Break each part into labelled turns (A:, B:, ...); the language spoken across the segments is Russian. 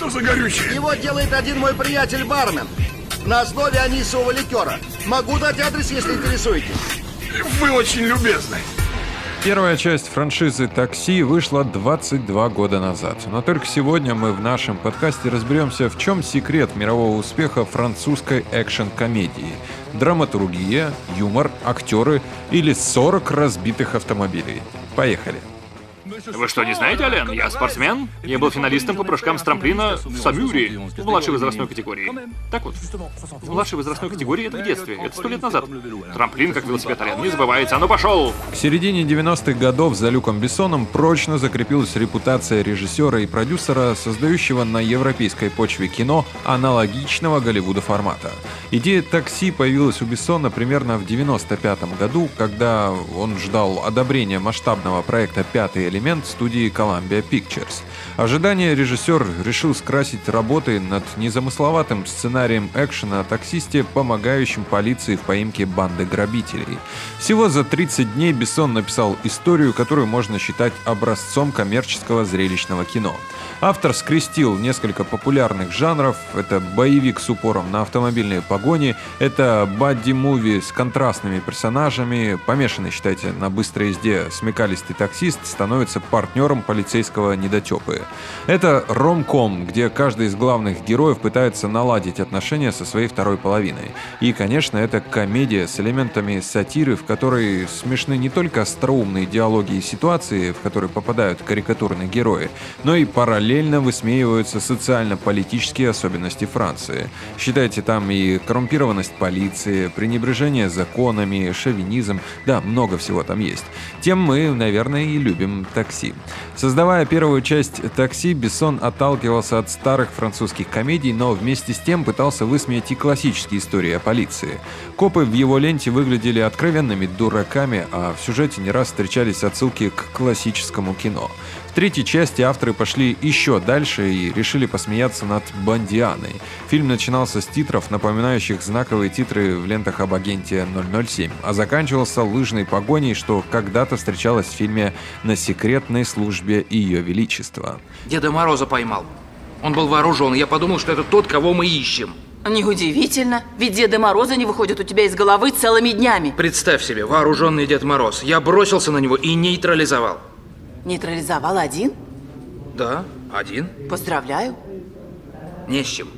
A: Что за горючее?
B: Его делает один мой приятель-бармен. На основе анисового ликера. Могу дать адрес, если интересуетесь.
A: Вы очень любезны.
C: Первая часть франшизы «Такси» вышла 22 года назад. Но только сегодня мы в нашем подкасте разберемся, в чем секрет мирового успеха французской экшн-комедии. Драматургия, юмор, актеры или 40 разбитых автомобилей. Поехали!
D: Вы что, не знаете, Ален? Я спортсмен. Я был финалистом по прыжкам с трамплина в Самюре, в младшей возрастной категории. Так вот, в младшей возрастной категории это в детстве, это сто лет назад. Трамплин, как велосипед, Ален, не забывается. А ну пошел!
C: К середине 90-х годов за Люком Бессоном прочно закрепилась репутация режиссера и продюсера, создающего на европейской почве кино аналогичного Голливуда формата. Идея «Такси» появилась у Бессона примерно в 95 году, когда он ждал одобрения масштабного проекта «Пятый элемент» элемент студии Columbia Pictures. Ожидание режиссер решил скрасить работой над незамысловатым сценарием экшена о таксисте, помогающем полиции в поимке банды грабителей. Всего за 30 дней Бессон написал историю, которую можно считать образцом коммерческого зрелищного кино. Автор скрестил несколько популярных жанров. Это боевик с упором на автомобильные погони, это бадди-муви с контрастными персонажами, помешанный, считайте, на быстрой езде смекалистый таксист становится партнером полицейского недотепы. Это ромком, где каждый из главных героев пытается наладить отношения со своей второй половиной. И, конечно, это комедия с элементами сатиры, в которой смешны не только остроумные диалоги и ситуации, в которые попадают карикатурные герои, но и параллельно высмеиваются социально-политические особенности Франции. Считайте там и коррумпированность полиции, пренебрежение законами, шовинизм, да, много всего там есть. Тем мы, наверное, и любим такси. Создавая первую часть «Такси», Бессон отталкивался от старых французских комедий, но вместе с тем пытался высмеять и классические истории о полиции. Копы в его ленте выглядели откровенными дураками, а в сюжете не раз встречались отсылки к классическому кино. В третьей части авторы пошли еще дальше и решили посмеяться над Бандианой. Фильм начинался с титров, напоминающих знаковые титры в лентах об агенте 007, а заканчивался лыжной погоней, что когда-то встречалось в фильме «На секретной службе Ее Величества».
E: Деда Мороза поймал. Он был вооружен, я подумал, что это тот, кого мы ищем.
F: Неудивительно, ведь Деда Мороза не выходят у тебя из головы целыми днями.
E: Представь себе, вооруженный Дед Мороз. Я бросился на него и нейтрализовал.
F: Нейтрализовал один?
E: Да, один.
F: Поздравляю.
E: Не с чем.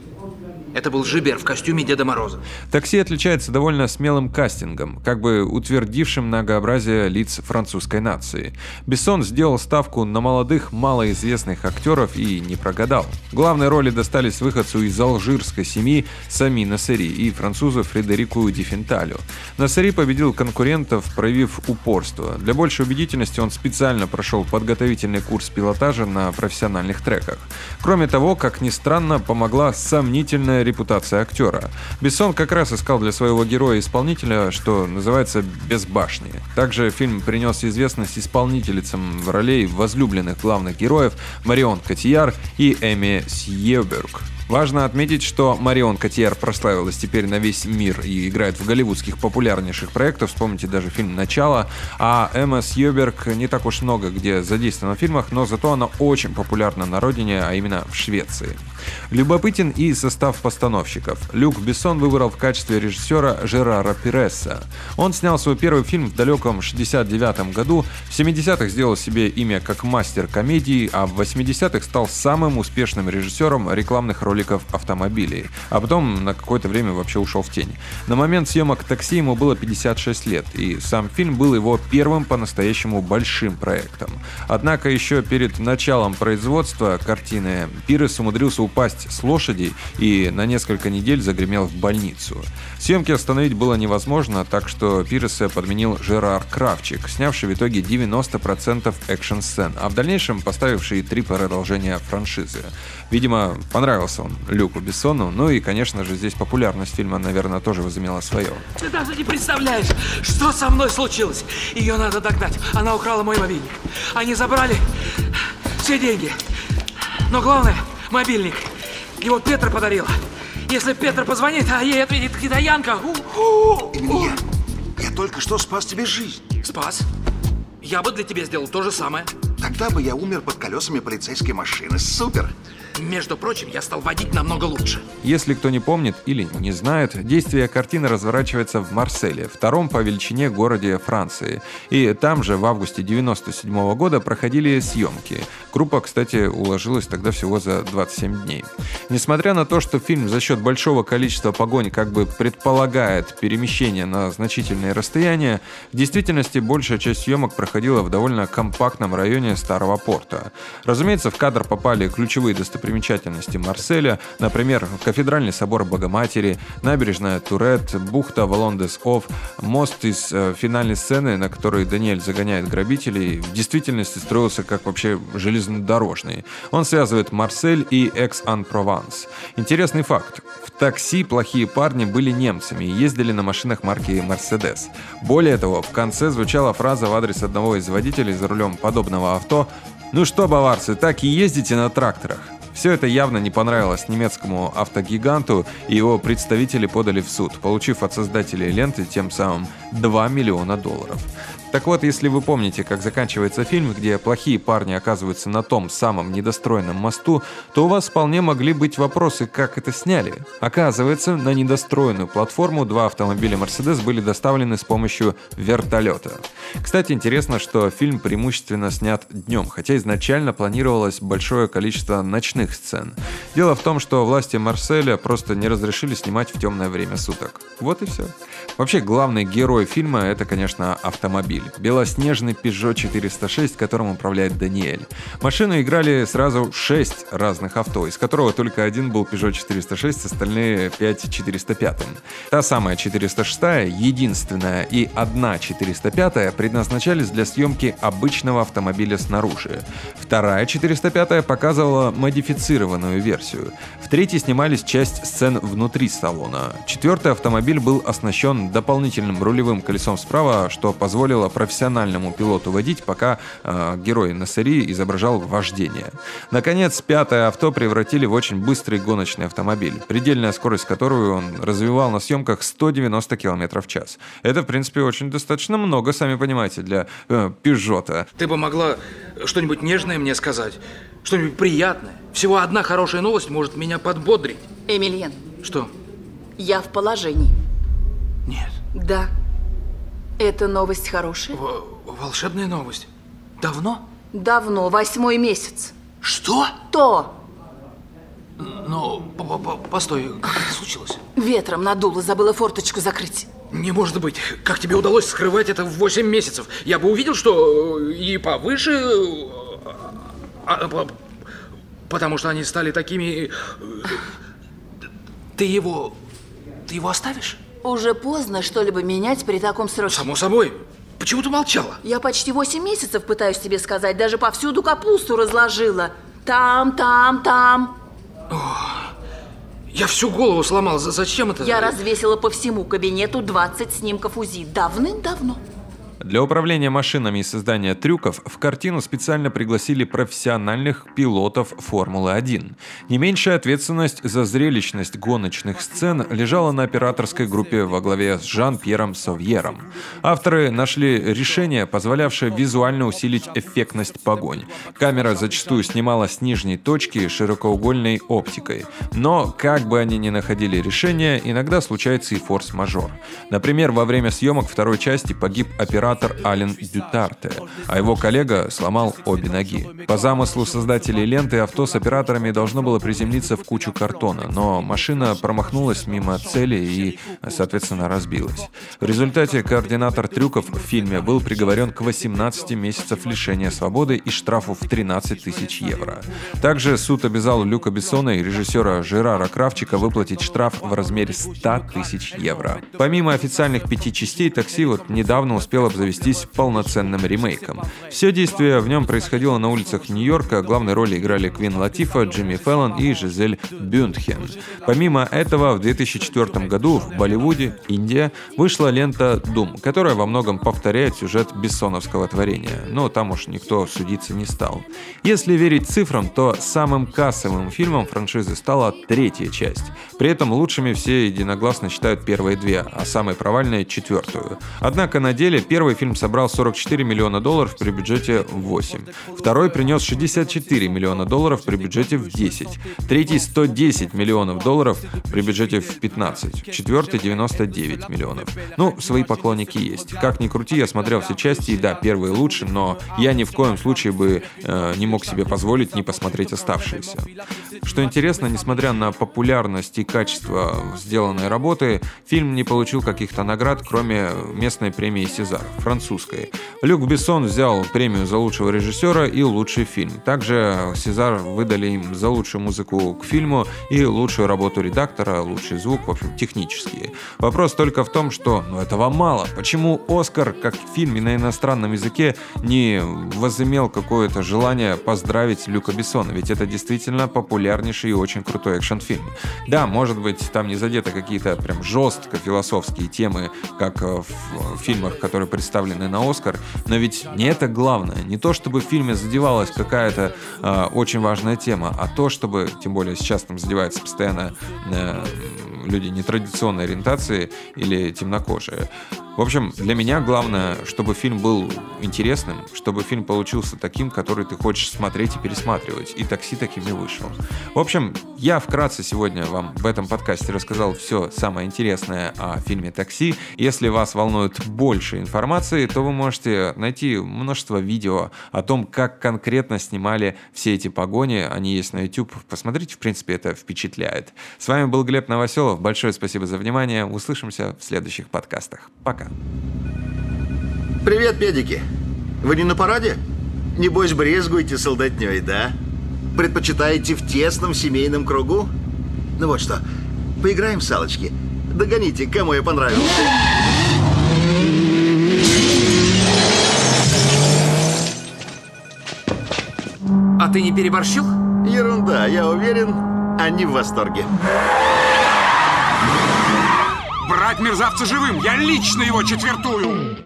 E: Это был Жибер в костюме Деда Мороза.
C: Такси отличается довольно смелым кастингом, как бы утвердившим многообразие лиц французской нации. Бессон сделал ставку на молодых, малоизвестных актеров и не прогадал. Главные роли достались выходцу из алжирской семьи Сами Насери и французу Фредерику Дифенталю. Насери победил конкурентов, проявив упорство. Для большей убедительности он специально прошел подготовительный курс пилотажа на профессиональных треках. Кроме того, как ни странно, помогла сомнительная репутация актера. Бессон как раз искал для своего героя-исполнителя, что называется, без башни. Также фильм принес известность исполнительницам в ролей возлюбленных главных героев Марион Котияр и Эми Сьеберг. Важно отметить, что Марион Котьяр прославилась теперь на весь мир и играет в голливудских популярнейших проектах, вспомните даже фильм «Начало», а Эмма Сьюберг не так уж много где задействована в фильмах, но зато она очень популярна на родине, а именно в Швеции. Любопытен и состав постановщиков. Люк Бессон выбрал в качестве режиссера Жерара Пиресса. Он снял свой первый фильм в далеком 69 году, в 70-х сделал себе имя как мастер комедии, а в 80-х стал самым успешным режиссером рекламных роликов автомобилей, а потом на какое-то время вообще ушел в тень. На момент съемок «Такси» ему было 56 лет, и сам фильм был его первым по-настоящему большим проектом. Однако еще перед началом производства картины Пирес умудрился упасть с лошади и на несколько недель загремел в больницу. Съемки остановить было невозможно, так что Пиреса подменил Жерар Кравчик, снявший в итоге 90% экшн-сцен, а в дальнейшем поставивший три продолжения франшизы. Видимо, понравился он Люку Бессону, ну и, конечно же, здесь популярность фильма, наверное, тоже возымела свое.
E: Ты даже не представляешь, что со мной случилось. Ее надо догнать. Она украла мой мобильник. Они забрали все деньги. Но главное, мобильник. Его Петра подарила. Если Петр позвонит, а ей ответит китаянка.
A: Нет, я только что спас тебе жизнь.
E: Спас? Я бы для тебя сделал то же самое.
B: Тогда бы я умер под колесами полицейской машины. Супер!
E: Между прочим, я стал водить намного лучше.
C: Если кто не помнит или не знает, действие картины разворачивается в Марселе, втором по величине городе Франции. И там же в августе 97 года проходили съемки. Группа, кстати, уложилась тогда всего за 27 дней. Несмотря на то, что фильм за счет большого количества погонь как бы предполагает перемещение на значительные расстояния, в действительности большая часть съемок проходила в довольно компактном районе Старого порта. Разумеется, в кадр попали ключевые достопримечательности Марселя, например, кафедральный собор Богоматери, набережная Турет, бухта Валон-дес-Ов, мост из э, финальной сцены, на которой Даниэль загоняет грабителей, в действительности строился как вообще железнодорожный. Он связывает Марсель и Экс-Ан-Прованс. Интересный факт. В такси плохие парни были немцами и ездили на машинах марки Mercedes. Более того, в конце звучала фраза в адрес одного из водителей за рулем подобного авто «Ну что, баварцы, так и ездите на тракторах?» Все это явно не понравилось немецкому автогиганту, и его представители подали в суд, получив от создателей ленты тем самым 2 миллиона долларов. Так вот, если вы помните, как заканчивается фильм, где плохие парни оказываются на том самом недостроенном мосту, то у вас вполне могли быть вопросы, как это сняли. Оказывается, на недостроенную платформу два автомобиля Mercedes были доставлены с помощью вертолета. Кстати, интересно, что фильм преимущественно снят днем, хотя изначально планировалось большое количество ночных сцен. Дело в том, что власти Марселя просто не разрешили снимать в темное время суток. Вот и все. Вообще, главный герой фильма это, конечно, автомобиль. Белоснежный Peugeot 406, которым управляет Даниэль. Машину играли сразу 6 разных авто, из которого только один был Peugeot 406, остальные 5 405. Та самая 406, единственная и одна 405 предназначались для съемки обычного автомобиля снаружи. Вторая 405 показывала модифицированную версию. В третьей снимались часть сцен внутри салона. Четвертый автомобиль был оснащен дополнительным рулевым колесом справа, что позволило профессиональному пилоту водить, пока э, герой Нассери изображал вождение. Наконец, пятое авто превратили в очень быстрый гоночный автомобиль, предельная скорость которую он развивал на съемках 190 км в час. Это, в принципе, очень достаточно много, сами понимаете, для э, Пежота.
E: Ты бы могла что-нибудь нежное мне сказать, что-нибудь приятное. Всего одна хорошая новость может меня подбодрить.
F: Эмильен,
E: Что?
F: я в положении.
E: Нет.
F: Да. Это новость хорошая?
E: В- волшебная новость. Давно?
F: Давно, восьмой месяц.
E: Что?
F: То!
E: Ну, по- по- по- постой, как это случилось?
F: Ветром надуло, забыла форточку закрыть.
E: Не может быть. Как тебе удалось скрывать это в 8 месяцев? Я бы увидел, что э, и повыше... э, а, по- потому что они стали такими... э, Ты его... Ты его оставишь?
F: Уже поздно что-либо менять при таком сроке.
E: Само собой. Почему ты молчала?
F: Я почти восемь месяцев пытаюсь тебе сказать, даже повсюду капусту разложила. Там, там, там.
E: Я всю голову сломал. За- Зачем это?
F: Я развесила по всему кабинету 20 снимков УЗИ. Давным-давно.
C: Для управления машинами и создания трюков в картину специально пригласили профессиональных пилотов Формулы-1. Не меньшая ответственность за зрелищность гоночных сцен лежала на операторской группе во главе с Жан-Пьером Совьером. Авторы нашли решение, позволявшее визуально усилить эффектность погонь. Камера зачастую снимала с нижней точки широкоугольной оптикой. Но, как бы они ни находили решение, иногда случается и форс-мажор. Например, во время съемок второй части погиб оператор Ален Дютарте, а его коллега сломал обе ноги. По замыслу создателей ленты авто с операторами должно было приземлиться в кучу картона, но машина промахнулась мимо цели и, соответственно, разбилась. В результате координатор трюков в фильме был приговорен к 18 месяцев лишения свободы и штрафу в 13 тысяч евро. Также суд обязал Люка Бессона и режиссера Жерара Кравчика выплатить штраф в размере 100 тысяч евро. Помимо официальных пяти частей, такси вот недавно успел обзавестись полноценным ремейком. Все действие в нем происходило на улицах Нью-Йорка, главной роли играли Квин Латифа, Джимми Фэллон и Жизель Бюндхен. Помимо этого, в 2004 году в Болливуде, Индия, вышла лента «Дум», которая во многом повторяет сюжет бессоновского творения, но там уж никто судиться не стал. Если верить цифрам, то самым кассовым фильмом франшизы стала третья часть. При этом лучшими все единогласно считают первые две, а самой провальной — четвертую. Однако на деле Первый фильм собрал 44 миллиона долларов при бюджете в 8. Второй принес 64 миллиона долларов при бюджете в 10. Третий 110 миллионов долларов при бюджете в 15. Четвертый 99 миллионов. Ну, свои поклонники есть. Как ни крути, я смотрел все части, и да, первый лучше, но я ни в коем случае бы э, не мог себе позволить не посмотреть оставшиеся. Что интересно, несмотря на популярность и качество сделанной работы, фильм не получил каких-то наград, кроме местной премии «Сезар», французской. Люк Бессон взял премию за лучшего режиссера и лучший фильм. Также «Сезар» выдали им за лучшую музыку к фильму и лучшую работу редактора, лучший звук, в общем, технические. Вопрос только в том, что ну, этого мало. Почему «Оскар», как в фильме на иностранном языке, не возымел какое-то желание поздравить Люка Бессона? Ведь это действительно популярнейший и очень крутой экшн-фильм. Да, может быть, там не задеты какие-то прям жестко философские темы, как э, в фильмах, которые представлены на Оскар, но ведь не это главное. Не то, чтобы в фильме задевалась какая-то э, очень важная тема, а то, чтобы, тем более сейчас там задевается постоянно э, люди нетрадиционной ориентации или темнокожие. В общем, для меня главное, чтобы фильм был интересным, чтобы фильм получился таким, который ты хочешь смотреть и пересматривать. И такси таким и вышел. В общем, я вкратце сегодня вам в этом подкасте рассказал все самое интересное о фильме «Такси». Если вас волнует больше информации, то вы можете найти множество видео о том, как конкретно снимали все эти погони. Они есть на YouTube. Посмотрите, в принципе, это впечатляет. С вами был Глеб Новоселов. Большое спасибо за внимание. Услышимся в следующих подкастах. Пока.
B: Привет, педики. Вы не на параде? Небось, брезгуете солдатней, да? Предпочитаете в тесном семейном кругу? Ну вот что, поиграем в салочки. Догоните, кому я понравился.
E: А ты не переборщил?
B: Ерунда, я уверен, они в восторге.
A: Мерзавца живым! Я лично его четвертую!